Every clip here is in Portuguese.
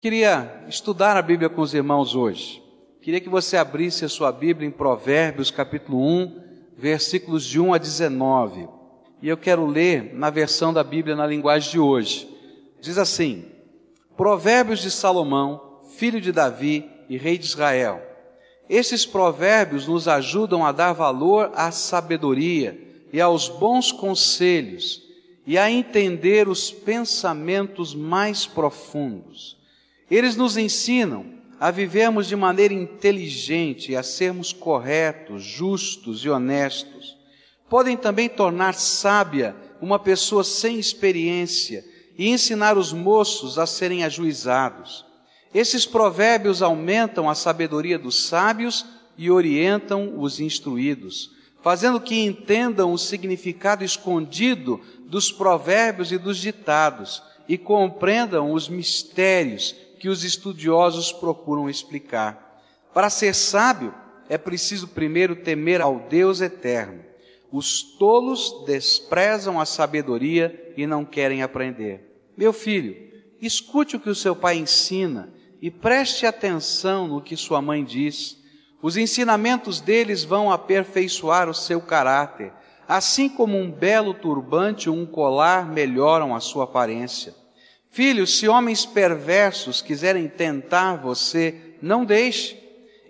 Queria estudar a Bíblia com os irmãos hoje. Queria que você abrisse a sua Bíblia em Provérbios, capítulo 1, versículos de 1 a 19. E eu quero ler na versão da Bíblia na linguagem de hoje. Diz assim: Provérbios de Salomão, filho de Davi e rei de Israel. Esses provérbios nos ajudam a dar valor à sabedoria e aos bons conselhos e a entender os pensamentos mais profundos. Eles nos ensinam a vivermos de maneira inteligente, a sermos corretos, justos e honestos. Podem também tornar sábia uma pessoa sem experiência e ensinar os moços a serem ajuizados. Esses provérbios aumentam a sabedoria dos sábios e orientam os instruídos, fazendo que entendam o significado escondido dos provérbios e dos ditados e compreendam os mistérios que os estudiosos procuram explicar. Para ser sábio, é preciso primeiro temer ao Deus eterno. Os tolos desprezam a sabedoria e não querem aprender. Meu filho, escute o que o seu pai ensina e preste atenção no que sua mãe diz. Os ensinamentos deles vão aperfeiçoar o seu caráter, assim como um belo turbante ou um colar melhoram a sua aparência. Filhos, se homens perversos quiserem tentar você, não deixe.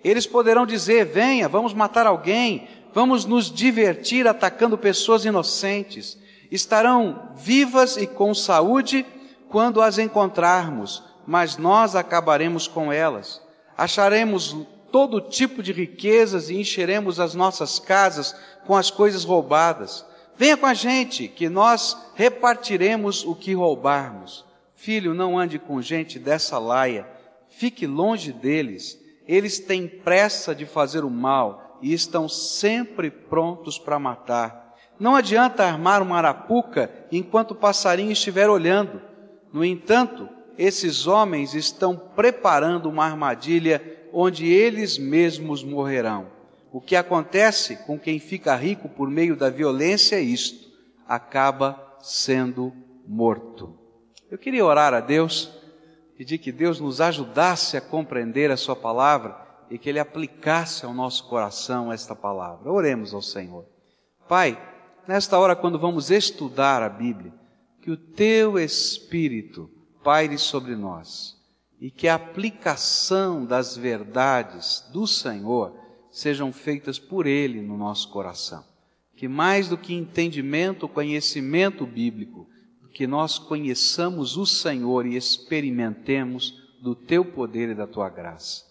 Eles poderão dizer: venha, vamos matar alguém, vamos nos divertir atacando pessoas inocentes. Estarão vivas e com saúde quando as encontrarmos, mas nós acabaremos com elas. Acharemos todo tipo de riquezas e encheremos as nossas casas com as coisas roubadas. Venha com a gente, que nós repartiremos o que roubarmos. Filho, não ande com gente dessa laia, fique longe deles. Eles têm pressa de fazer o mal e estão sempre prontos para matar. Não adianta armar uma arapuca enquanto o passarinho estiver olhando. No entanto, esses homens estão preparando uma armadilha onde eles mesmos morrerão. O que acontece com quem fica rico por meio da violência é isto: acaba sendo morto. Eu queria orar a Deus, pedir que Deus nos ajudasse a compreender a Sua palavra e que Ele aplicasse ao nosso coração esta palavra. Oremos ao Senhor. Pai, nesta hora, quando vamos estudar a Bíblia, que o Teu Espírito paire sobre nós e que a aplicação das verdades do Senhor sejam feitas por Ele no nosso coração. Que mais do que entendimento, conhecimento bíblico, que nós conheçamos o Senhor e experimentemos do teu poder e da tua graça.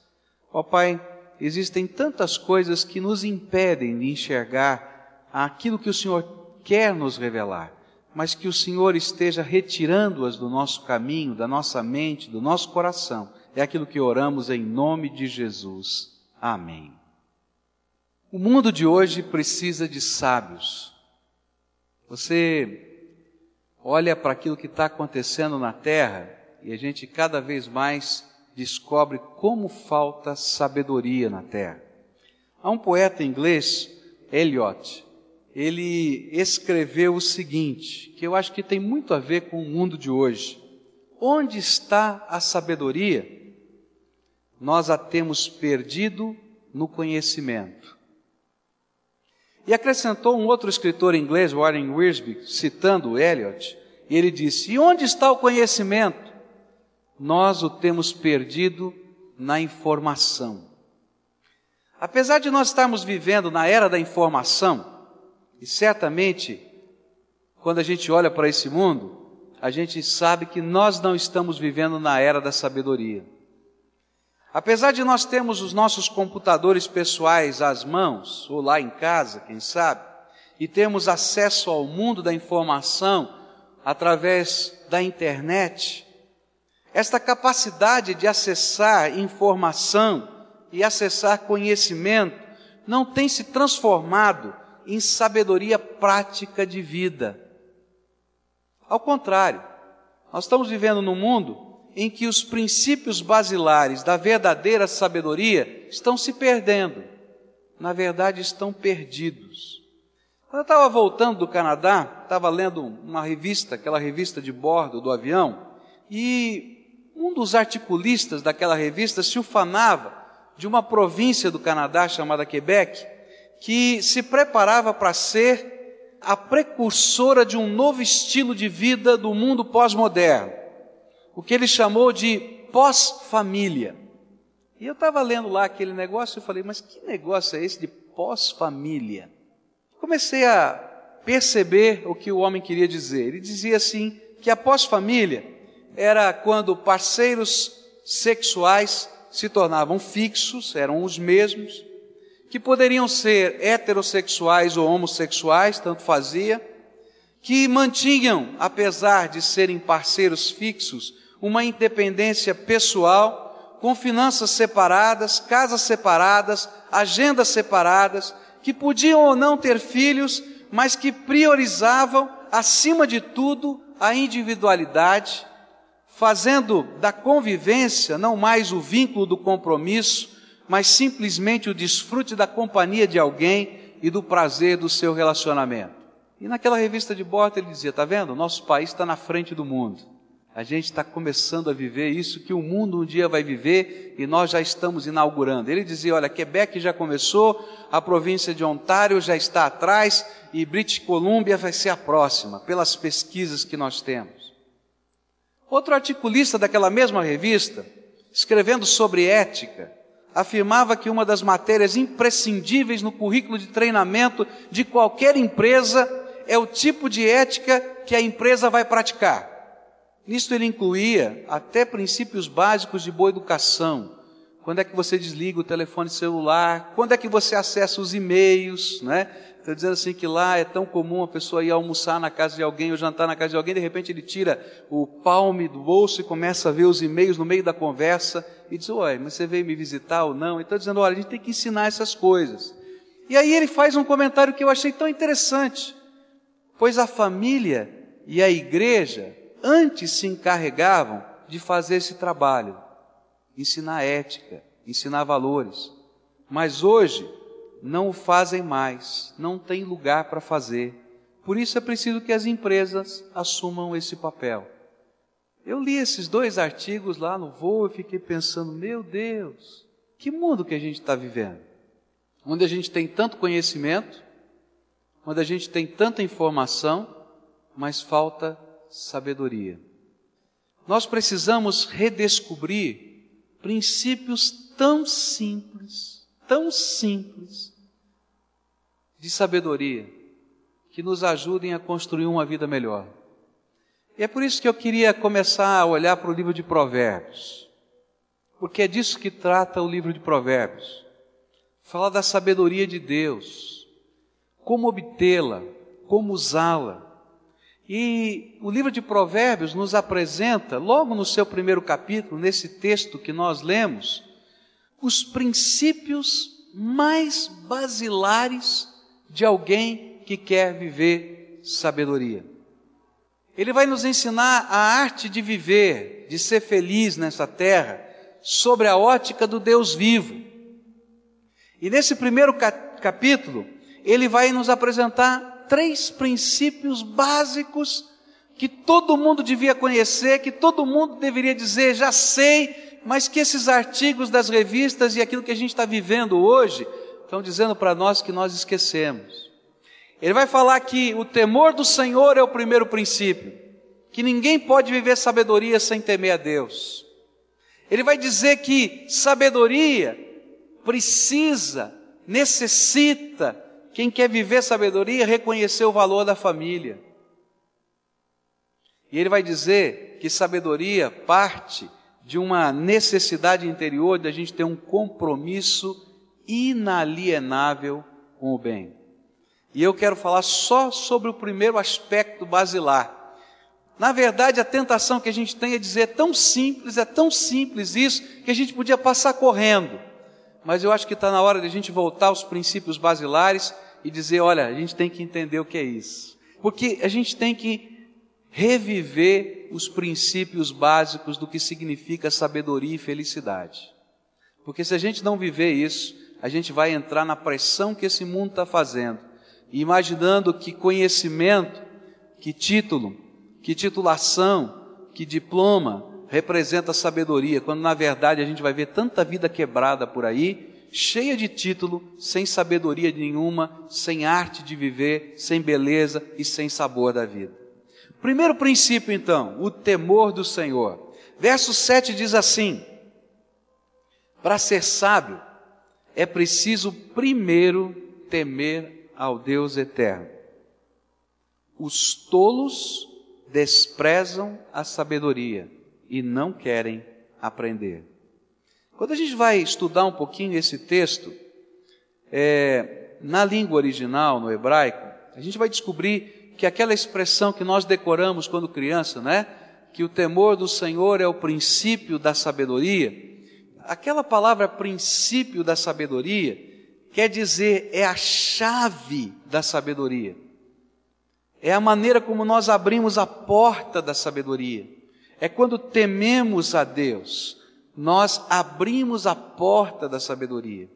Ó Pai, existem tantas coisas que nos impedem de enxergar aquilo que o Senhor quer nos revelar, mas que o Senhor esteja retirando-as do nosso caminho, da nossa mente, do nosso coração. É aquilo que oramos em nome de Jesus. Amém. O mundo de hoje precisa de sábios. Você olha para aquilo que está acontecendo na terra e a gente cada vez mais descobre como falta sabedoria na terra. Há um poeta inglês, Eliot, ele escreveu o seguinte, que eu acho que tem muito a ver com o mundo de hoje. Onde está a sabedoria? Nós a temos perdido no conhecimento. E acrescentou um outro escritor inglês, Warren Wiersbe, citando Eliot, e ele disse: E onde está o conhecimento? Nós o temos perdido na informação. Apesar de nós estarmos vivendo na era da informação, e certamente, quando a gente olha para esse mundo, a gente sabe que nós não estamos vivendo na era da sabedoria. Apesar de nós termos os nossos computadores pessoais às mãos, ou lá em casa, quem sabe, e termos acesso ao mundo da informação através da internet, esta capacidade de acessar informação e acessar conhecimento não tem se transformado em sabedoria prática de vida. Ao contrário, nós estamos vivendo num mundo em que os princípios basilares da verdadeira sabedoria estão se perdendo. Na verdade, estão perdidos. Quando eu estava voltando do Canadá, estava lendo uma revista, aquela revista de bordo do avião, e Um dos articulistas daquela revista se ufanava de uma província do Canadá chamada Quebec, que se preparava para ser a precursora de um novo estilo de vida do mundo pós-moderno, o que ele chamou de pós-família. E eu estava lendo lá aquele negócio e falei, mas que negócio é esse de pós-família? Comecei a perceber o que o homem queria dizer. Ele dizia assim que a pós-família era quando parceiros sexuais se tornavam fixos, eram os mesmos, que poderiam ser heterossexuais ou homossexuais, tanto fazia, que mantinham, apesar de serem parceiros fixos, uma independência pessoal, com finanças separadas, casas separadas, agendas separadas, que podiam ou não ter filhos, mas que priorizavam, acima de tudo, a individualidade, fazendo da convivência não mais o vínculo do compromisso, mas simplesmente o desfrute da companhia de alguém e do prazer do seu relacionamento. E naquela revista de Borta ele dizia: está vendo? Nosso país está na frente do mundo. A gente está começando a viver isso que o mundo um dia vai viver e nós já estamos inaugurando. Ele dizia: olha, Quebec já começou, a província de Ontário já está atrás e British Columbia vai ser a próxima, pelas pesquisas que nós temos. Outro articulista daquela mesma revista, escrevendo sobre ética, afirmava que uma das matérias imprescindíveis no currículo de treinamento de qualquer empresa é o tipo de ética que a empresa vai praticar. Nisto ele incluía até princípios básicos de boa educação. Quando é que você desliga o telefone celular? Quando é que você acessa os e-mails? Né? Estou dizendo assim que lá é tão comum a pessoa ir almoçar na casa de alguém ou jantar na casa de alguém, de repente ele tira o palme do bolso e começa a ver os e-mails no meio da conversa e diz: Ué, mas você veio me visitar ou não? Então dizendo: Olha, a gente tem que ensinar essas coisas. E aí ele faz um comentário que eu achei tão interessante, pois a família e a igreja antes se encarregavam de fazer esse trabalho, ensinar ética, ensinar valores. Mas hoje não o fazem mais, não tem lugar para fazer. Por isso é preciso que as empresas assumam esse papel. Eu li esses dois artigos lá no voo e fiquei pensando, meu Deus, que mundo que a gente está vivendo? Onde a gente tem tanto conhecimento, onde a gente tem tanta informação, mas falta sabedoria. Nós precisamos redescobrir princípios tão simples, tão simples, de sabedoria, que nos ajudem a construir uma vida melhor. E é por isso que eu queria começar a olhar para o livro de Provérbios, porque é disso que trata o livro de Provérbios. Fala da sabedoria de Deus, como obtê-la, como usá-la. E o livro de Provérbios nos apresenta, logo no seu primeiro capítulo, nesse texto que nós lemos, os princípios mais basilares de alguém que quer viver sabedoria. Ele vai nos ensinar a arte de viver, de ser feliz nessa terra, sobre a ótica do Deus vivo. E nesse primeiro capítulo, ele vai nos apresentar três princípios básicos que todo mundo devia conhecer, que todo mundo deveria dizer, já sei, mas que esses artigos das revistas e aquilo que a gente está vivendo hoje estão dizendo para nós que nós esquecemos. Ele vai falar que o temor do Senhor é o primeiro princípio, que ninguém pode viver sabedoria sem temer a Deus. Ele vai dizer que sabedoria precisa, necessita quem quer viver sabedoria, reconhecer o valor da família. E ele vai dizer que sabedoria parte de uma necessidade interior de a gente ter um compromisso inalienável com o bem. E eu quero falar só sobre o primeiro aspecto basilar. Na verdade, a tentação que a gente tem é dizer é tão simples, é tão simples isso, que a gente podia passar correndo. Mas eu acho que está na hora de a gente voltar aos princípios basilares e dizer: olha, a gente tem que entender o que é isso. Porque a gente tem que reviver os princípios básicos do que significa sabedoria e felicidade. Porque se a gente não viver isso, a gente vai entrar na pressão que esse mundo está fazendo, imaginando que conhecimento, que título, que titulação, que diploma representa sabedoria, quando na verdade a gente vai ver tanta vida quebrada por aí, cheia de título, sem sabedoria nenhuma, sem arte de viver, sem beleza e sem sabor da vida. Primeiro princípio, então, o temor do Senhor. Verso 7 diz assim: Para ser sábio, é preciso primeiro temer ao Deus eterno. Os tolos desprezam a sabedoria e não querem aprender. Quando a gente vai estudar um pouquinho esse texto, é, na língua original, no hebraico, a gente vai descobrir que aquela expressão que nós decoramos quando criança, né? Que o temor do Senhor é o princípio da sabedoria. Aquela palavra princípio da sabedoria quer dizer é a chave da sabedoria. É a maneira como nós abrimos a porta da sabedoria. É quando tememos a Deus nós abrimos a porta da sabedoria.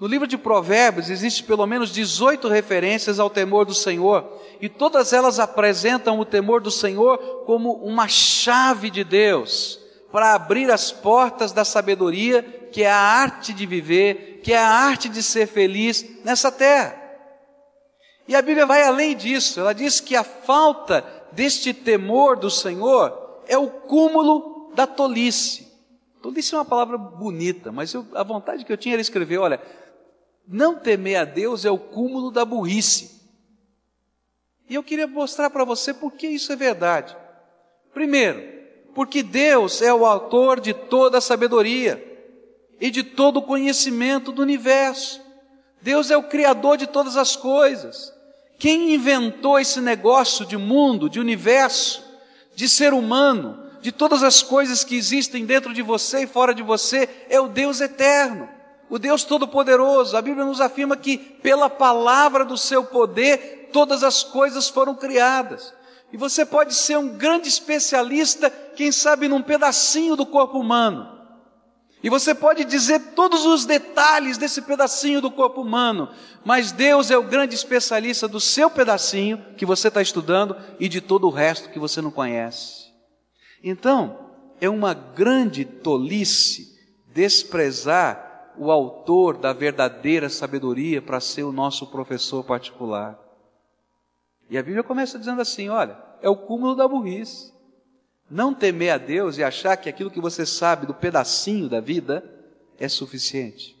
No livro de Provérbios existe pelo menos 18 referências ao temor do Senhor, e todas elas apresentam o temor do Senhor como uma chave de Deus para abrir as portas da sabedoria, que é a arte de viver, que é a arte de ser feliz nessa terra. E a Bíblia vai além disso, ela diz que a falta deste temor do Senhor é o cúmulo da tolice. Tolice é uma palavra bonita, mas eu, a vontade que eu tinha era escrever: olha, não temer a Deus é o cúmulo da burrice. E eu queria mostrar para você por que isso é verdade. Primeiro, porque Deus é o autor de toda a sabedoria e de todo o conhecimento do universo. Deus é o criador de todas as coisas. Quem inventou esse negócio de mundo, de universo, de ser humano, de todas as coisas que existem dentro de você e fora de você, é o Deus eterno, o Deus Todo-Poderoso. A Bíblia nos afirma que, pela palavra do seu poder, todas as coisas foram criadas. E você pode ser um grande especialista, quem sabe, num pedacinho do corpo humano. E você pode dizer todos os detalhes desse pedacinho do corpo humano, mas Deus é o grande especialista do seu pedacinho que você está estudando e de todo o resto que você não conhece. Então, é uma grande tolice desprezar o autor da verdadeira sabedoria para ser o nosso professor particular. E a Bíblia começa dizendo assim: olha, é o cúmulo da burrice. Não temer a Deus e achar que aquilo que você sabe do pedacinho da vida é suficiente.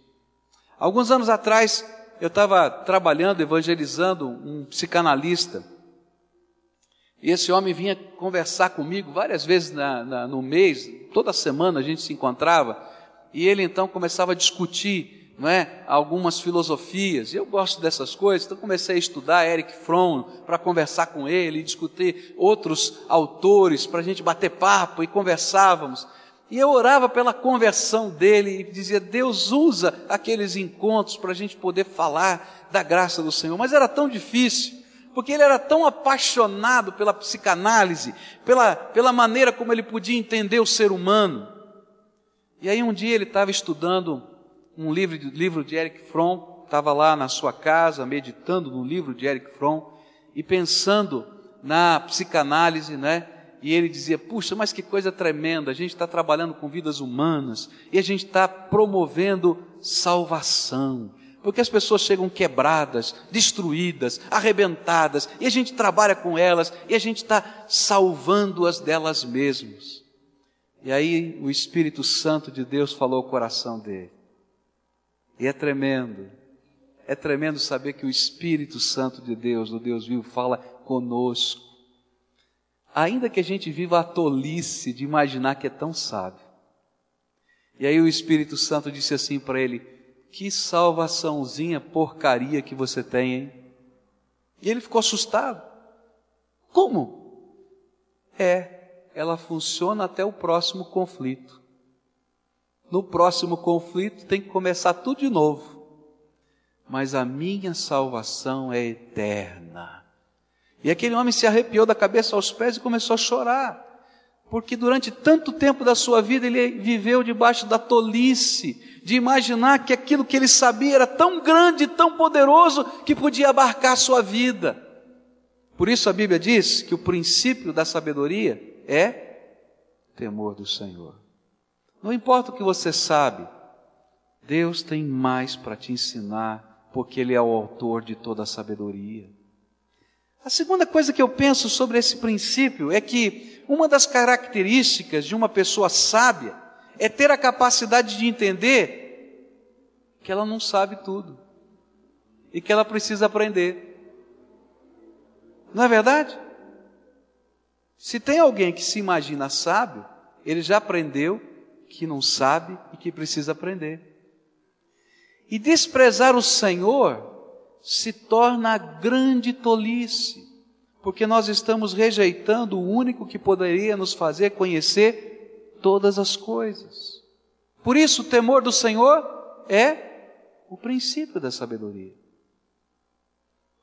Alguns anos atrás, eu estava trabalhando, evangelizando um psicanalista e esse homem vinha conversar comigo várias vezes na, na, no mês, toda semana a gente se encontrava, e ele então começava a discutir não é, algumas filosofias. Eu gosto dessas coisas, então comecei a estudar Eric Fromm para conversar com ele, discutir outros autores para a gente bater papo e conversávamos. E eu orava pela conversão dele e dizia: Deus usa aqueles encontros para a gente poder falar da graça do Senhor. Mas era tão difícil porque ele era tão apaixonado pela psicanálise, pela, pela maneira como ele podia entender o ser humano. E aí um dia ele estava estudando um livro, livro de Eric Fromm, estava lá na sua casa meditando no livro de Eric Fromm e pensando na psicanálise, né? E ele dizia: Puxa, mas que coisa tremenda! A gente está trabalhando com vidas humanas e a gente está promovendo salvação porque as pessoas chegam quebradas, destruídas, arrebentadas, e a gente trabalha com elas, e a gente está salvando-as delas mesmas. E aí o Espírito Santo de Deus falou ao coração dele. E é tremendo, é tremendo saber que o Espírito Santo de Deus, do Deus vivo, fala conosco. Ainda que a gente viva a tolice de imaginar que é tão sábio. E aí o Espírito Santo disse assim para ele: que salvaçãozinha porcaria que você tem, hein? E ele ficou assustado. Como? É, ela funciona até o próximo conflito. No próximo conflito tem que começar tudo de novo. Mas a minha salvação é eterna. E aquele homem se arrepiou da cabeça aos pés e começou a chorar porque durante tanto tempo da sua vida ele viveu debaixo da tolice, de imaginar que aquilo que ele sabia era tão grande, tão poderoso, que podia abarcar a sua vida. Por isso a Bíblia diz que o princípio da sabedoria é temor do Senhor. Não importa o que você sabe, Deus tem mais para te ensinar, porque Ele é o autor de toda a sabedoria. A segunda coisa que eu penso sobre esse princípio é que uma das características de uma pessoa sábia é ter a capacidade de entender que ela não sabe tudo e que ela precisa aprender. Não é verdade? Se tem alguém que se imagina sábio, ele já aprendeu que não sabe e que precisa aprender. E desprezar o Senhor se torna grande tolice, porque nós estamos rejeitando o único que poderia nos fazer conhecer todas as coisas. Por isso, o temor do Senhor é o princípio da sabedoria.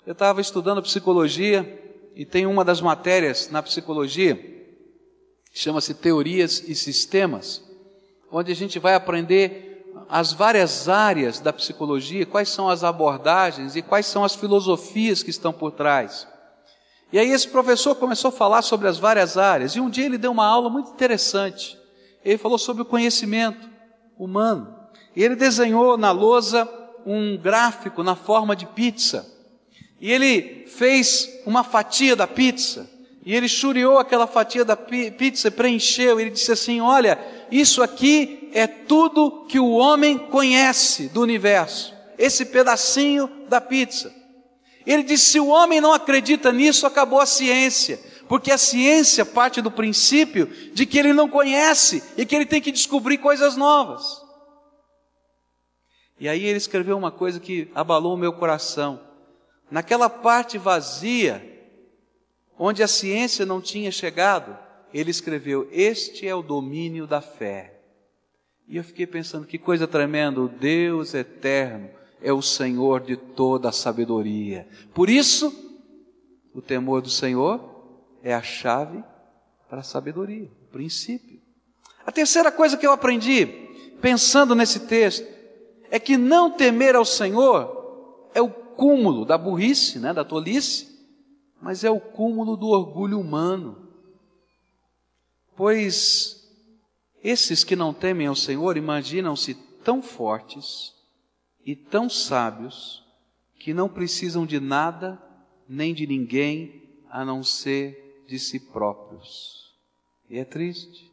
Eu estava estudando psicologia e tem uma das matérias na psicologia, chama-se Teorias e Sistemas, onde a gente vai aprender as várias áreas da psicologia, quais são as abordagens e quais são as filosofias que estão por trás. E aí esse professor começou a falar sobre as várias áreas, e um dia ele deu uma aula muito interessante. Ele falou sobre o conhecimento humano. E ele desenhou na lousa um gráfico na forma de pizza. E ele fez uma fatia da pizza. E ele churiou aquela fatia da pizza, preencheu. Ele disse assim: Olha, isso aqui é tudo que o homem conhece do universo. Esse pedacinho da pizza. Ele disse: se o homem não acredita nisso, acabou a ciência. Porque a ciência parte do princípio de que ele não conhece e que ele tem que descobrir coisas novas. E aí ele escreveu uma coisa que abalou o meu coração. Naquela parte vazia, onde a ciência não tinha chegado, ele escreveu: Este é o domínio da fé. E eu fiquei pensando que coisa tremenda, o Deus eterno é o Senhor de toda a sabedoria. Por isso, o temor do Senhor é a chave para a sabedoria, o princípio. A terceira coisa que eu aprendi, pensando nesse texto, é que não temer ao Senhor é o cúmulo da burrice, né, da tolice, mas é o cúmulo do orgulho humano. Pois esses que não temem ao Senhor imaginam-se tão fortes e tão sábios que não precisam de nada nem de ninguém a não ser de si próprios. E é triste,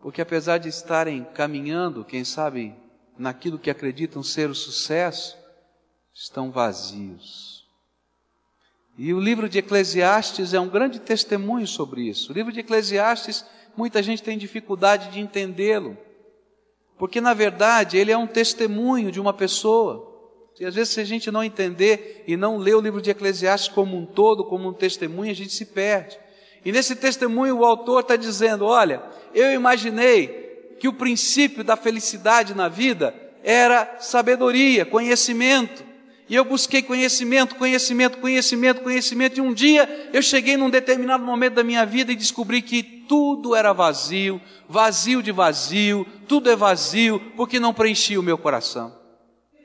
porque apesar de estarem caminhando, quem sabe, naquilo que acreditam ser o sucesso, estão vazios e o livro de Eclesiastes é um grande testemunho sobre isso. O livro de Eclesiastes, muita gente tem dificuldade de entendê-lo, porque na verdade ele é um testemunho de uma pessoa. E às vezes, se a gente não entender e não ler o livro de Eclesiastes como um todo, como um testemunho, a gente se perde. E nesse testemunho o autor está dizendo: olha, eu imaginei que o princípio da felicidade na vida era sabedoria, conhecimento. E eu busquei conhecimento, conhecimento, conhecimento, conhecimento, e um dia eu cheguei num determinado momento da minha vida e descobri que tudo era vazio, vazio de vazio, tudo é vazio, porque não preenchia o meu coração.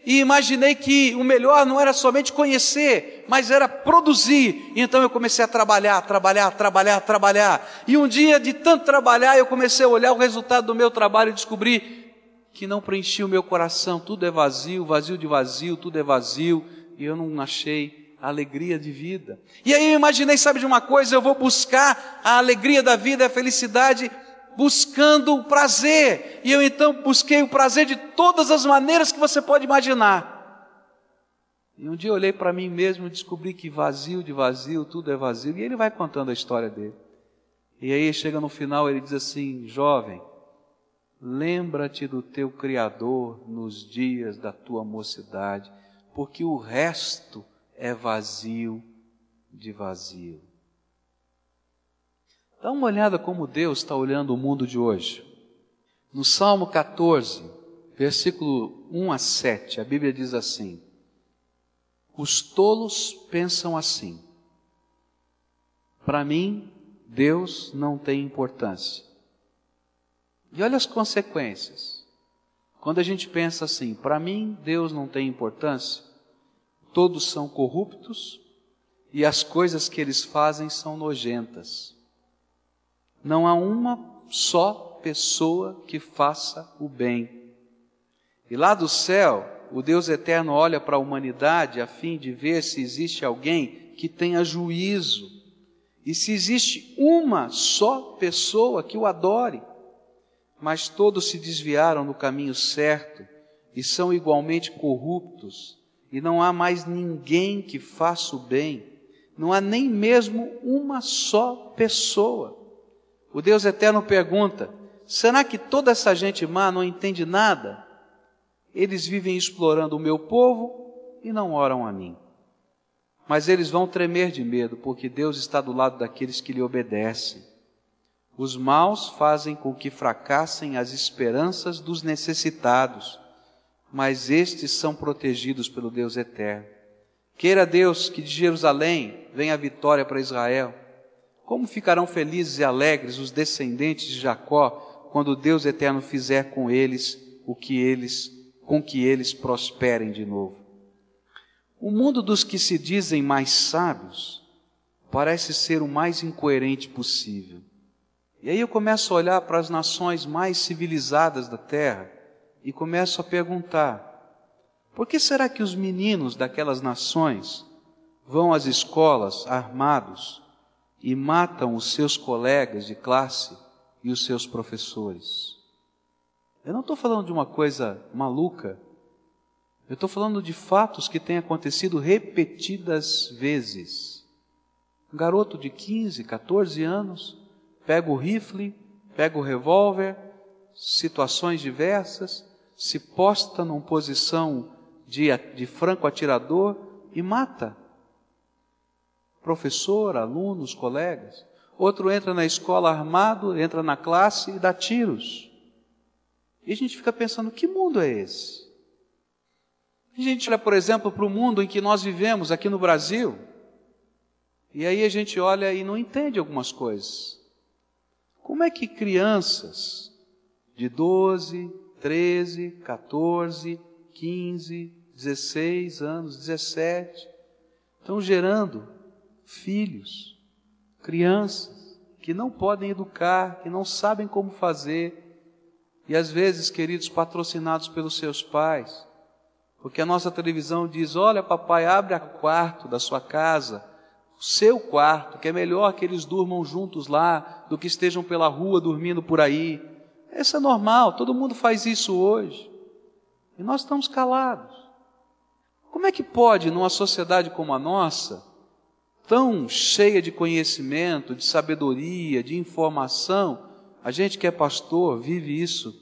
E imaginei que o melhor não era somente conhecer, mas era produzir. Então eu comecei a trabalhar, trabalhar, trabalhar, trabalhar. E um dia, de tanto trabalhar, eu comecei a olhar o resultado do meu trabalho e descobri que não preenchia o meu coração. Tudo é vazio, vazio de vazio, tudo é vazio, e eu não achei a alegria de vida. E aí eu imaginei, sabe de uma coisa? Eu vou buscar a alegria da vida, a felicidade, buscando o prazer. E eu então busquei o prazer de todas as maneiras que você pode imaginar. E um dia eu olhei para mim mesmo e descobri que vazio de vazio, tudo é vazio. E ele vai contando a história dele. E aí chega no final, ele diz assim: jovem, Lembra-te do teu Criador nos dias da tua mocidade, porque o resto é vazio de vazio. Dá uma olhada como Deus está olhando o mundo de hoje. No Salmo 14, versículo 1 a 7, a Bíblia diz assim: Os tolos pensam assim. Para mim, Deus não tem importância. E olha as consequências. Quando a gente pensa assim, para mim Deus não tem importância, todos são corruptos e as coisas que eles fazem são nojentas. Não há uma só pessoa que faça o bem. E lá do céu, o Deus eterno olha para a humanidade a fim de ver se existe alguém que tenha juízo e se existe uma só pessoa que o adore. Mas todos se desviaram do caminho certo e são igualmente corruptos, e não há mais ninguém que faça o bem, não há nem mesmo uma só pessoa. O Deus eterno pergunta: será que toda essa gente má não entende nada? Eles vivem explorando o meu povo e não oram a mim. Mas eles vão tremer de medo, porque Deus está do lado daqueles que lhe obedecem. Os maus fazem com que fracassem as esperanças dos necessitados, mas estes são protegidos pelo Deus eterno. Queira Deus que de Jerusalém venha a vitória para Israel. Como ficarão felizes e alegres os descendentes de Jacó quando Deus eterno fizer com eles o que eles com que eles prosperem de novo. O mundo dos que se dizem mais sábios parece ser o mais incoerente possível. E aí eu começo a olhar para as nações mais civilizadas da terra e começo a perguntar: por que será que os meninos daquelas nações vão às escolas armados e matam os seus colegas de classe e os seus professores? Eu não estou falando de uma coisa maluca. Eu estou falando de fatos que têm acontecido repetidas vezes. Um garoto de 15, 14 anos pega o rifle, pega o revólver, situações diversas, se posta numa posição de, de franco atirador e mata. Professor, alunos, colegas. Outro entra na escola armado, entra na classe e dá tiros. E a gente fica pensando: que mundo é esse? A gente olha, por exemplo, para o mundo em que nós vivemos aqui no Brasil, e aí a gente olha e não entende algumas coisas. Como é que crianças de 12, 13, 14, 15, 16 anos, 17, estão gerando filhos, crianças que não podem educar, que não sabem como fazer, e às vezes, queridos, patrocinados pelos seus pais, porque a nossa televisão diz: Olha, papai, abre o quarto da sua casa, o seu quarto, que é melhor que eles durmam juntos lá do que estejam pela rua dormindo por aí. Isso é normal, todo mundo faz isso hoje. E nós estamos calados. Como é que pode, numa sociedade como a nossa, tão cheia de conhecimento, de sabedoria, de informação, a gente que é pastor vive isso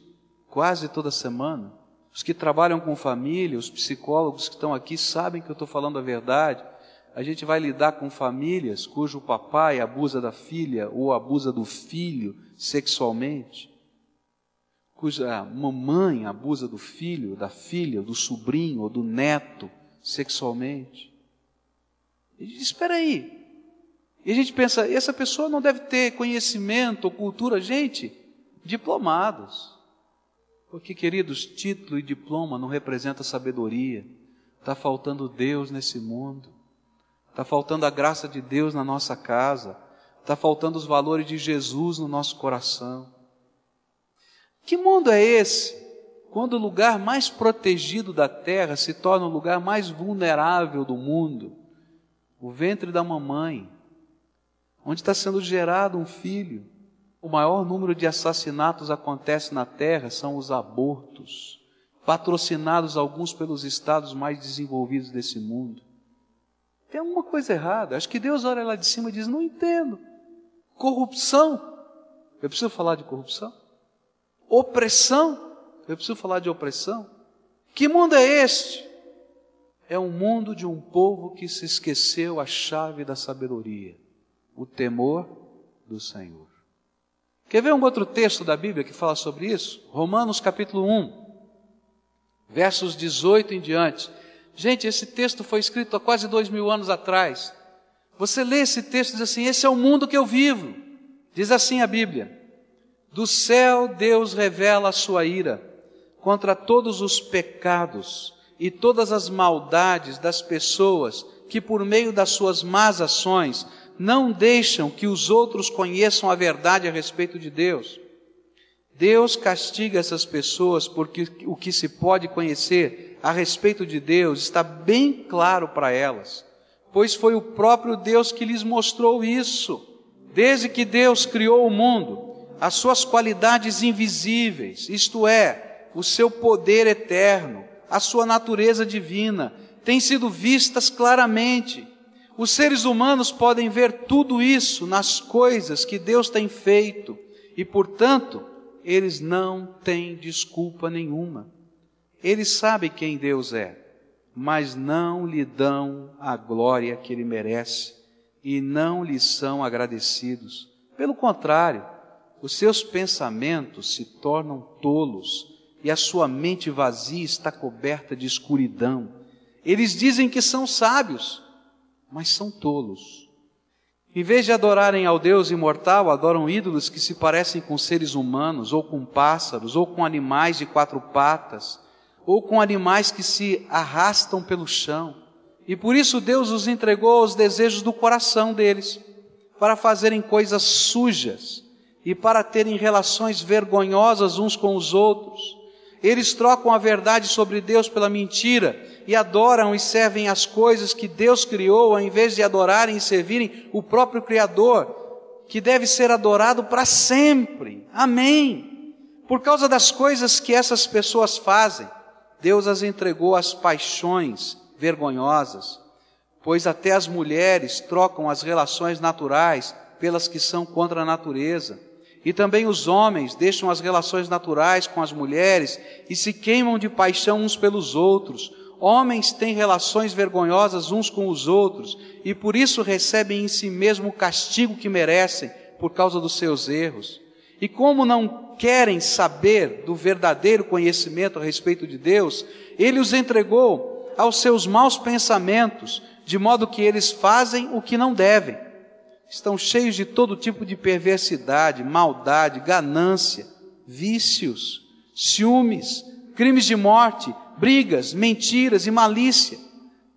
quase toda semana. Os que trabalham com família, os psicólogos que estão aqui sabem que eu estou falando a verdade. A gente vai lidar com famílias cujo papai abusa da filha ou abusa do filho sexualmente, cuja mamãe abusa do filho, da filha, do sobrinho ou do neto sexualmente. E diz: espera aí, e a gente pensa, essa pessoa não deve ter conhecimento ou cultura. Gente, diplomados. Porque, queridos, título e diploma não representa sabedoria. Está faltando Deus nesse mundo. Está faltando a graça de Deus na nossa casa. Está faltando os valores de Jesus no nosso coração. Que mundo é esse? Quando o lugar mais protegido da terra se torna o lugar mais vulnerável do mundo, o ventre da mamãe, onde está sendo gerado um filho. O maior número de assassinatos acontece na terra são os abortos, patrocinados alguns pelos estados mais desenvolvidos desse mundo. Tem alguma coisa errada. Acho que Deus olha lá de cima e diz: Não entendo. Corrupção. Eu preciso falar de corrupção? Opressão. Eu preciso falar de opressão. Que mundo é este? É um mundo de um povo que se esqueceu a chave da sabedoria o temor do Senhor. Quer ver um outro texto da Bíblia que fala sobre isso? Romanos capítulo 1, versos 18 em diante. Gente, esse texto foi escrito há quase dois mil anos atrás. Você lê esse texto e diz assim: Esse é o mundo que eu vivo. Diz assim a Bíblia: Do céu Deus revela a sua ira contra todos os pecados e todas as maldades das pessoas que, por meio das suas más ações, não deixam que os outros conheçam a verdade a respeito de Deus. Deus castiga essas pessoas porque o que se pode conhecer a respeito de Deus está bem claro para elas, pois foi o próprio Deus que lhes mostrou isso. Desde que Deus criou o mundo, as suas qualidades invisíveis, isto é, o seu poder eterno, a sua natureza divina, têm sido vistas claramente. Os seres humanos podem ver tudo isso nas coisas que Deus tem feito e, portanto, eles não têm desculpa nenhuma. Eles sabem quem Deus é, mas não lhe dão a glória que ele merece e não lhe são agradecidos. Pelo contrário, os seus pensamentos se tornam tolos e a sua mente vazia está coberta de escuridão. Eles dizem que são sábios, mas são tolos. Em vez de adorarem ao Deus imortal, adoram ídolos que se parecem com seres humanos, ou com pássaros, ou com animais de quatro patas, ou com animais que se arrastam pelo chão. E por isso Deus os entregou aos desejos do coração deles, para fazerem coisas sujas e para terem relações vergonhosas uns com os outros. Eles trocam a verdade sobre Deus pela mentira e adoram e servem as coisas que Deus criou, ao invés de adorarem e servirem o próprio Criador, que deve ser adorado para sempre. Amém. Por causa das coisas que essas pessoas fazem, Deus as entregou às paixões vergonhosas, pois até as mulheres trocam as relações naturais pelas que são contra a natureza. E também os homens deixam as relações naturais com as mulheres e se queimam de paixão uns pelos outros. Homens têm relações vergonhosas uns com os outros e por isso recebem em si mesmo o castigo que merecem por causa dos seus erros. E como não querem saber do verdadeiro conhecimento a respeito de Deus, ele os entregou aos seus maus pensamentos, de modo que eles fazem o que não devem estão cheios de todo tipo de perversidade, maldade, ganância, vícios, ciúmes, crimes de morte, brigas, mentiras e malícia.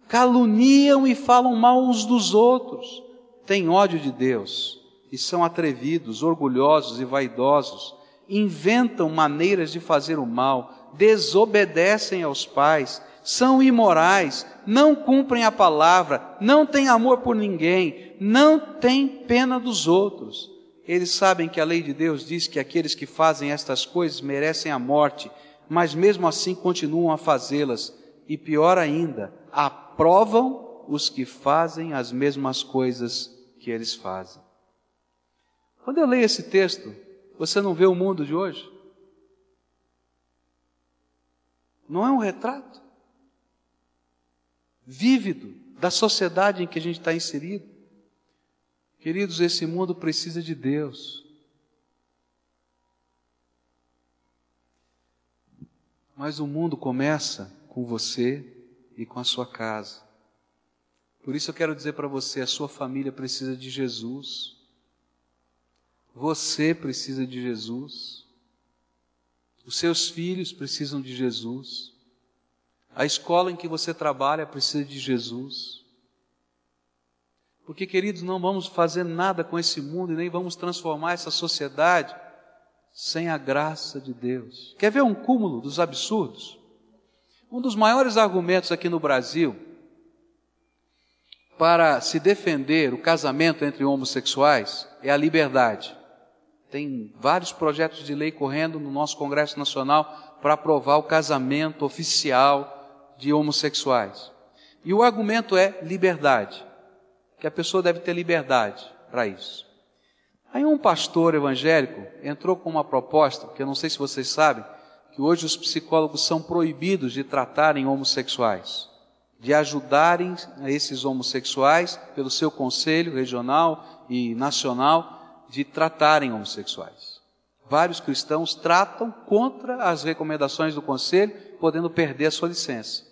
Caluniam e falam mal uns dos outros, têm ódio de Deus e são atrevidos, orgulhosos e vaidosos, inventam maneiras de fazer o mal, desobedecem aos pais, são imorais, não cumprem a palavra, não têm amor por ninguém, não têm pena dos outros. Eles sabem que a lei de Deus diz que aqueles que fazem estas coisas merecem a morte, mas mesmo assim continuam a fazê-las. E pior ainda, aprovam os que fazem as mesmas coisas que eles fazem. Quando eu leio esse texto, você não vê o mundo de hoje? Não é um retrato? Vívido da sociedade em que a gente está inserido. Queridos, esse mundo precisa de Deus. Mas o mundo começa com você e com a sua casa. Por isso eu quero dizer para você: a sua família precisa de Jesus. Você precisa de Jesus. Os seus filhos precisam de Jesus. A escola em que você trabalha precisa de Jesus. Porque, queridos, não vamos fazer nada com esse mundo e nem vamos transformar essa sociedade sem a graça de Deus. Quer ver um cúmulo dos absurdos? Um dos maiores argumentos aqui no Brasil para se defender o casamento entre homossexuais é a liberdade. Tem vários projetos de lei correndo no nosso Congresso Nacional para aprovar o casamento oficial de homossexuais. E o argumento é liberdade, que a pessoa deve ter liberdade para isso. Aí um pastor evangélico entrou com uma proposta, que eu não sei se vocês sabem, que hoje os psicólogos são proibidos de tratarem homossexuais, de ajudarem esses homossexuais pelo seu conselho regional e nacional de tratarem homossexuais. Vários cristãos tratam contra as recomendações do conselho, podendo perder a sua licença.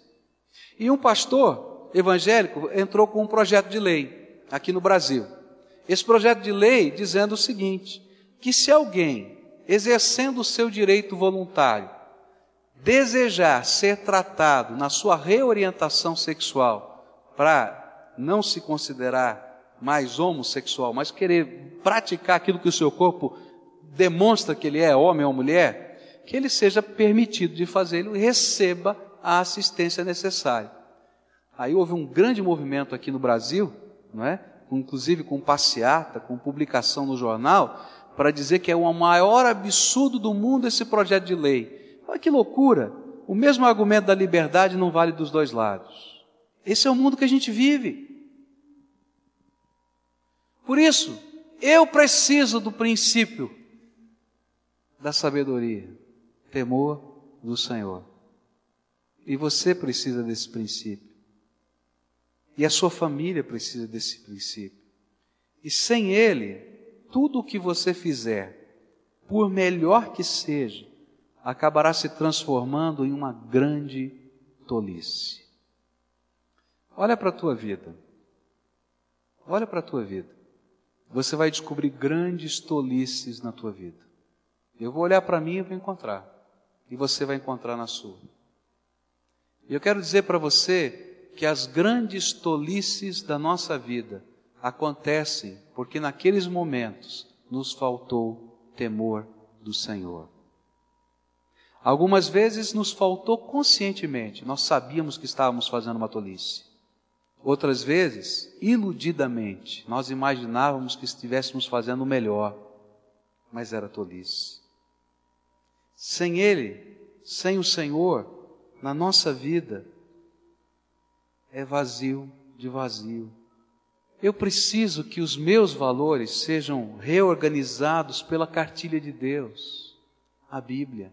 E um pastor evangélico entrou com um projeto de lei aqui no Brasil. Esse projeto de lei dizendo o seguinte: que se alguém, exercendo o seu direito voluntário, desejar ser tratado na sua reorientação sexual para não se considerar mais homossexual, mas querer praticar aquilo que o seu corpo demonstra que ele é homem ou mulher, que ele seja permitido de fazê-lo e receba a assistência necessária. Aí houve um grande movimento aqui no Brasil, não é? inclusive com passeata, com publicação no jornal, para dizer que é o maior absurdo do mundo esse projeto de lei. Olha que loucura! O mesmo argumento da liberdade não vale dos dois lados. Esse é o mundo que a gente vive. Por isso, eu preciso do princípio da sabedoria, temor do Senhor. E você precisa desse princípio. E a sua família precisa desse princípio. E sem ele, tudo o que você fizer, por melhor que seja, acabará se transformando em uma grande tolice. Olha para a tua vida. Olha para a tua vida. Você vai descobrir grandes tolices na tua vida. Eu vou olhar para mim e vou encontrar. E você vai encontrar na sua. E eu quero dizer para você que as grandes tolices da nossa vida acontecem porque naqueles momentos nos faltou temor do Senhor. Algumas vezes nos faltou conscientemente, nós sabíamos que estávamos fazendo uma tolice. Outras vezes, iludidamente, nós imaginávamos que estivéssemos fazendo o melhor, mas era tolice. Sem Ele, sem o Senhor, na nossa vida, é vazio de vazio. Eu preciso que os meus valores sejam reorganizados pela cartilha de Deus, a Bíblia.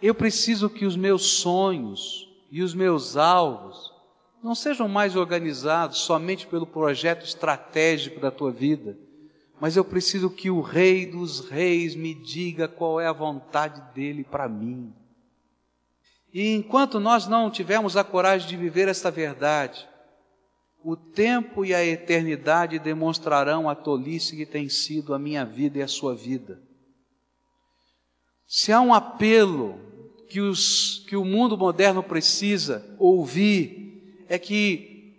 Eu preciso que os meus sonhos e os meus alvos não sejam mais organizados somente pelo projeto estratégico da tua vida, mas eu preciso que o Rei dos Reis me diga qual é a vontade dele para mim. E enquanto nós não tivermos a coragem de viver esta verdade, o tempo e a eternidade demonstrarão a tolice que tem sido a minha vida e a sua vida. Se há um apelo que, os, que o mundo moderno precisa ouvir, é que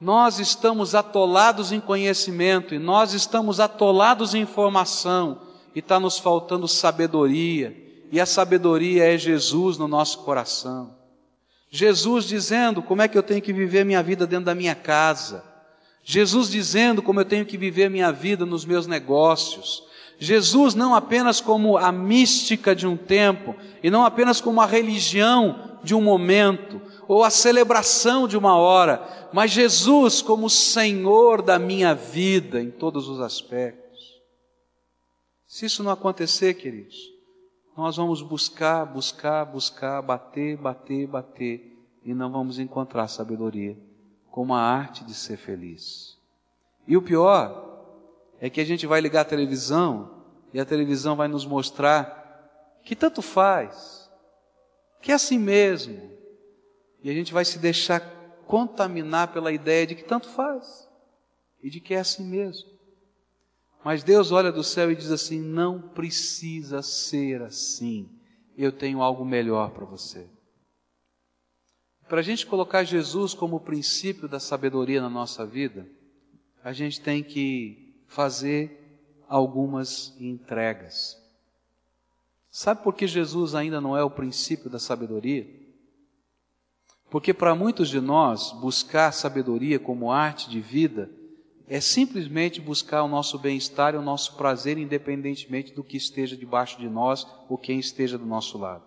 nós estamos atolados em conhecimento e nós estamos atolados em informação e está nos faltando sabedoria e a sabedoria é Jesus no nosso coração. Jesus dizendo como é que eu tenho que viver minha vida dentro da minha casa. Jesus dizendo como eu tenho que viver minha vida nos meus negócios. Jesus não apenas como a mística de um tempo, e não apenas como a religião de um momento, ou a celebração de uma hora, mas Jesus como Senhor da minha vida em todos os aspectos. Se isso não acontecer, queridos, nós vamos buscar, buscar, buscar, bater, bater, bater, e não vamos encontrar sabedoria como a arte de ser feliz. E o pior é que a gente vai ligar a televisão e a televisão vai nos mostrar que tanto faz, que é assim mesmo, e a gente vai se deixar contaminar pela ideia de que tanto faz e de que é assim mesmo. Mas Deus olha do céu e diz assim: não precisa ser assim. Eu tenho algo melhor para você. Para a gente colocar Jesus como o princípio da sabedoria na nossa vida, a gente tem que fazer algumas entregas. Sabe por que Jesus ainda não é o princípio da sabedoria? Porque para muitos de nós, buscar sabedoria como arte de vida é simplesmente buscar o nosso bem-estar e o nosso prazer, independentemente do que esteja debaixo de nós ou quem esteja do nosso lado.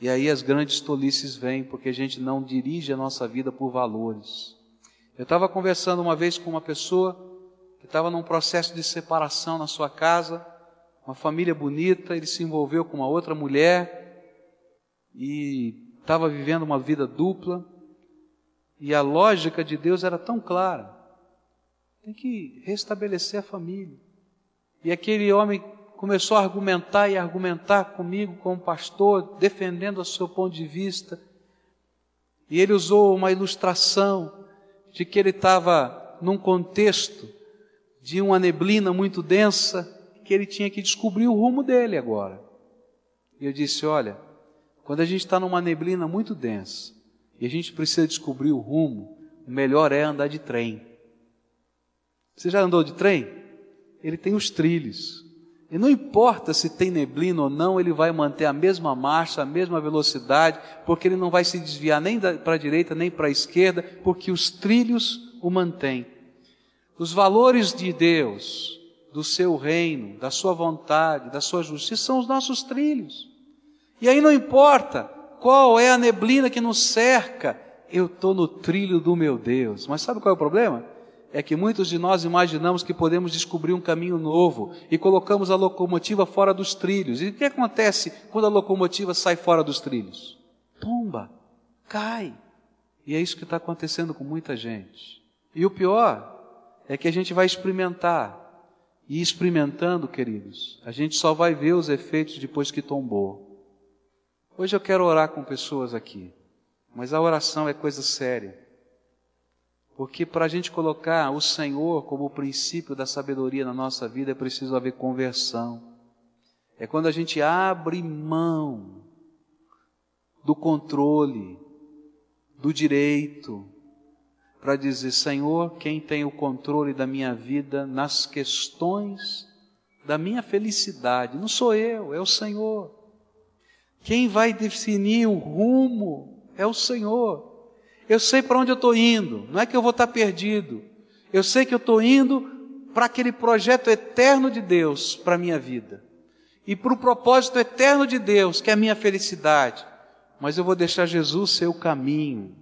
E aí as grandes tolices vêm, porque a gente não dirige a nossa vida por valores. Eu estava conversando uma vez com uma pessoa que estava num processo de separação na sua casa, uma família bonita, ele se envolveu com uma outra mulher e estava vivendo uma vida dupla, e a lógica de Deus era tão clara. Tem que restabelecer a família. E aquele homem começou a argumentar e argumentar comigo como pastor, defendendo o seu ponto de vista. E ele usou uma ilustração de que ele estava num contexto de uma neblina muito densa, que ele tinha que descobrir o rumo dele agora. E eu disse: Olha, quando a gente está numa neblina muito densa e a gente precisa descobrir o rumo, o melhor é andar de trem Você já andou de trem? Ele tem os trilhos. E não importa se tem neblina ou não, ele vai manter a mesma marcha, a mesma velocidade, porque ele não vai se desviar nem para a direita nem para a esquerda, porque os trilhos o mantêm. Os valores de Deus, do seu reino, da sua vontade, da sua justiça, são os nossos trilhos. E aí não importa qual é a neblina que nos cerca, eu estou no trilho do meu Deus. Mas sabe qual é o problema? É que muitos de nós imaginamos que podemos descobrir um caminho novo e colocamos a locomotiva fora dos trilhos. E o que acontece quando a locomotiva sai fora dos trilhos? Tomba, cai. E é isso que está acontecendo com muita gente. E o pior é que a gente vai experimentar. E experimentando, queridos, a gente só vai ver os efeitos depois que tombou. Hoje eu quero orar com pessoas aqui, mas a oração é coisa séria. Porque para a gente colocar o Senhor como o princípio da sabedoria na nossa vida é preciso haver conversão. É quando a gente abre mão do controle, do direito, para dizer: Senhor, quem tem o controle da minha vida nas questões da minha felicidade? Não sou eu, é o Senhor. Quem vai definir o rumo é o Senhor. Eu sei para onde eu estou indo, não é que eu vou estar perdido. Eu sei que eu estou indo para aquele projeto eterno de Deus para a minha vida. E para o propósito eterno de Deus, que é a minha felicidade. Mas eu vou deixar Jesus ser o caminho.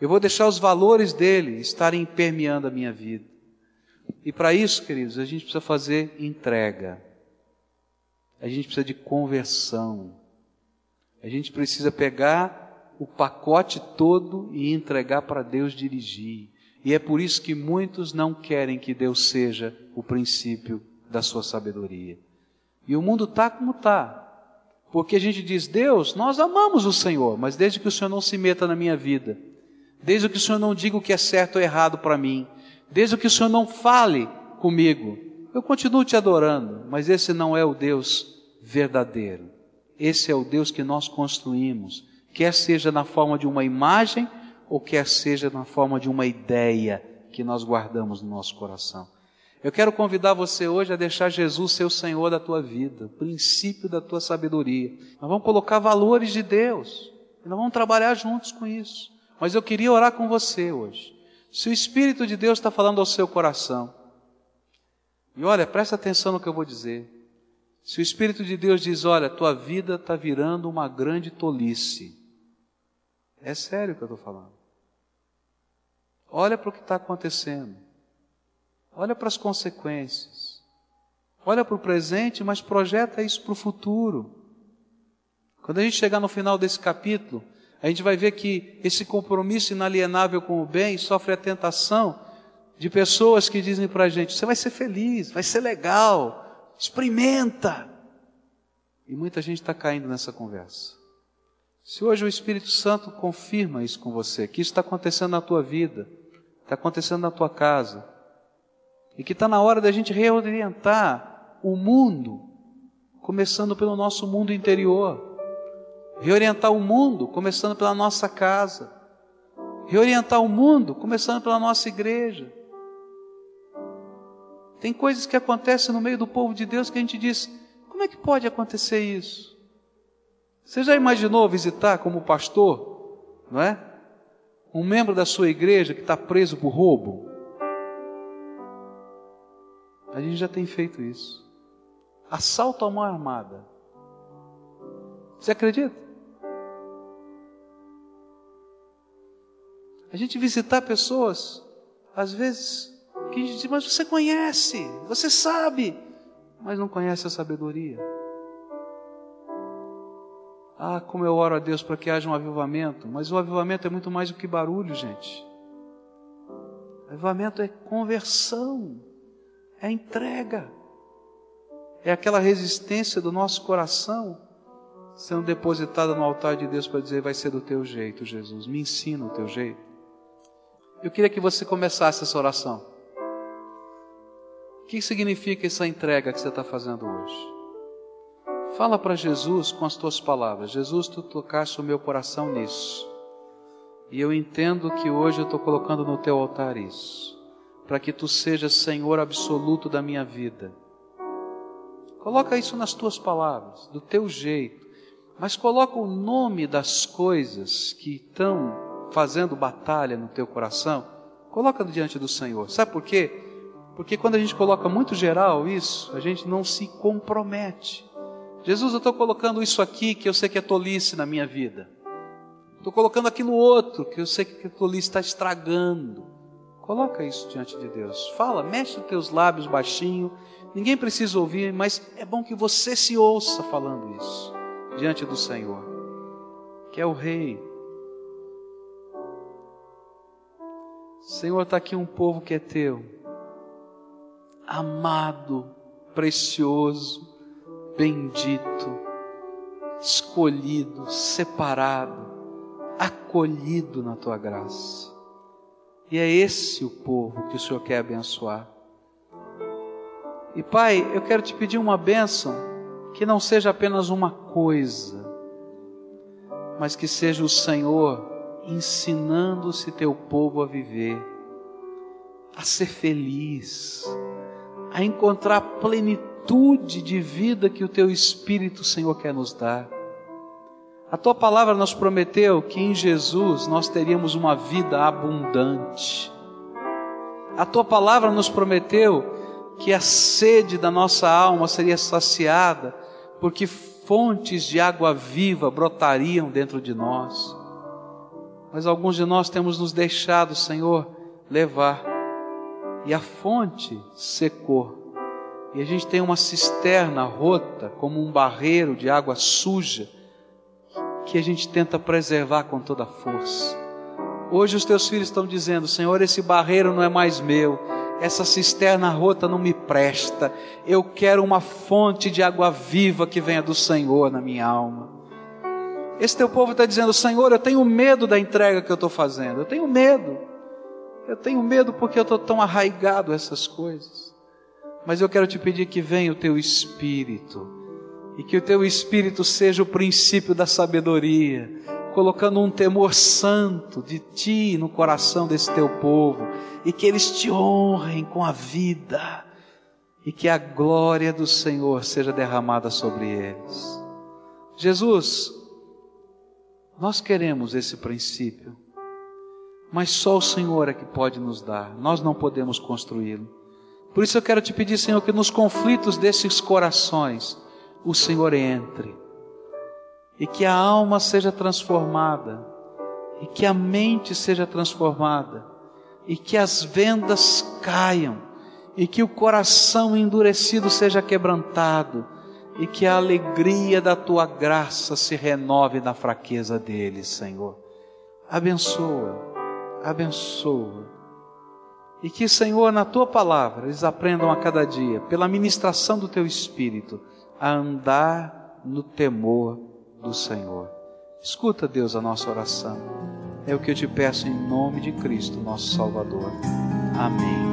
Eu vou deixar os valores dele estarem permeando a minha vida. E para isso, queridos, a gente precisa fazer entrega. A gente precisa de conversão. A gente precisa pegar o pacote todo e entregar para Deus dirigir. E é por isso que muitos não querem que Deus seja o princípio da sua sabedoria. E o mundo está como está. Porque a gente diz, Deus, nós amamos o Senhor, mas desde que o Senhor não se meta na minha vida, desde que o Senhor não diga o que é certo ou errado para mim, desde que o Senhor não fale comigo, eu continuo te adorando, mas esse não é o Deus verdadeiro. Esse é o Deus que nós construímos, quer seja na forma de uma imagem ou quer seja na forma de uma ideia que nós guardamos no nosso coração. Eu quero convidar você hoje a deixar Jesus ser o Senhor da tua vida, o princípio da tua sabedoria. Nós vamos colocar valores de Deus e nós vamos trabalhar juntos com isso. Mas eu queria orar com você hoje. Se o Espírito de Deus está falando ao seu coração, e olha, presta atenção no que eu vou dizer. Se o Espírito de Deus diz: Olha, tua vida está virando uma grande tolice, é sério o que eu estou falando. Olha para o que está acontecendo. Olha para as consequências. Olha para o presente, mas projeta isso para o futuro. Quando a gente chegar no final desse capítulo, a gente vai ver que esse compromisso inalienável com o bem sofre a tentação de pessoas que dizem para a gente: você vai ser feliz, vai ser legal, experimenta. E muita gente está caindo nessa conversa. Se hoje o Espírito Santo confirma isso com você, que isso está acontecendo na tua vida, está acontecendo na tua casa, e que está na hora da gente reorientar o mundo, começando pelo nosso mundo interior, reorientar o mundo, começando pela nossa casa, reorientar o mundo, começando pela nossa igreja. Tem coisas que acontecem no meio do povo de Deus que a gente diz: como é que pode acontecer isso? Você já imaginou visitar como pastor, não é? Um membro da sua igreja que está preso por roubo? A gente já tem feito isso. Assalto à mão armada. Você acredita? A gente visitar pessoas, às vezes, que a gente diz, mas você conhece, você sabe, mas não conhece a sabedoria. Ah, como eu oro a Deus para que haja um avivamento. Mas o avivamento é muito mais do que barulho, gente. Avivamento é conversão, é entrega, é aquela resistência do nosso coração sendo depositada no altar de Deus para dizer: vai ser do teu jeito, Jesus, me ensina o teu jeito. Eu queria que você começasse essa oração. O que significa essa entrega que você está fazendo hoje? Fala para Jesus com as tuas palavras: Jesus, tu tocaste o meu coração nisso. E eu entendo que hoje eu estou colocando no teu altar isso. para que tu sejas Senhor absoluto da minha vida. Coloca isso nas tuas palavras, do teu jeito, mas coloca o nome das coisas que estão fazendo batalha no teu coração, coloca diante do Senhor. Sabe por quê? Porque quando a gente coloca muito geral isso, a gente não se compromete. Jesus, eu estou colocando isso aqui que eu sei que é tolice na minha vida. Estou colocando aquilo outro que eu sei que a tolice está estragando. Coloca isso diante de Deus. Fala, mexe os teus lábios baixinho. Ninguém precisa ouvir, mas é bom que você se ouça falando isso diante do Senhor, que é o Rei. Senhor, está aqui um povo que é teu, amado, precioso, bendito, escolhido, separado, acolhido na tua graça. E é esse o povo que o Senhor quer abençoar. E Pai, eu quero te pedir uma bênção que não seja apenas uma coisa, mas que seja o Senhor ensinando-se teu povo a viver, a ser feliz, a encontrar plenitude plenitude de vida que o teu Espírito, Senhor, quer nos dar. A tua palavra nos prometeu que em Jesus nós teríamos uma vida abundante. A tua palavra nos prometeu que a sede da nossa alma seria saciada, porque fontes de água viva brotariam dentro de nós. Mas alguns de nós temos nos deixado, Senhor, levar, e a fonte secou e a gente tem uma cisterna rota, como um barreiro de água suja, que a gente tenta preservar com toda a força. Hoje os teus filhos estão dizendo: Senhor, esse barreiro não é mais meu, essa cisterna rota não me presta, eu quero uma fonte de água viva que venha do Senhor na minha alma. Esse teu povo está dizendo: Senhor, eu tenho medo da entrega que eu estou fazendo, eu tenho medo, eu tenho medo porque eu estou tão arraigado a essas coisas. Mas eu quero te pedir que venha o teu espírito e que o teu espírito seja o princípio da sabedoria, colocando um temor santo de ti no coração desse teu povo e que eles te honrem com a vida e que a glória do Senhor seja derramada sobre eles. Jesus, nós queremos esse princípio, mas só o Senhor é que pode nos dar, nós não podemos construí-lo. Por isso eu quero te pedir, Senhor, que nos conflitos desses corações o Senhor entre. E que a alma seja transformada. E que a mente seja transformada. E que as vendas caiam. E que o coração endurecido seja quebrantado. E que a alegria da tua graça se renove na fraqueza deles, Senhor. Abençoa, abençoa e que, Senhor, na tua palavra, eles aprendam a cada dia, pela ministração do teu espírito, a andar no temor do Senhor. Escuta, Deus, a nossa oração. É o que eu te peço em nome de Cristo, nosso Salvador. Amém.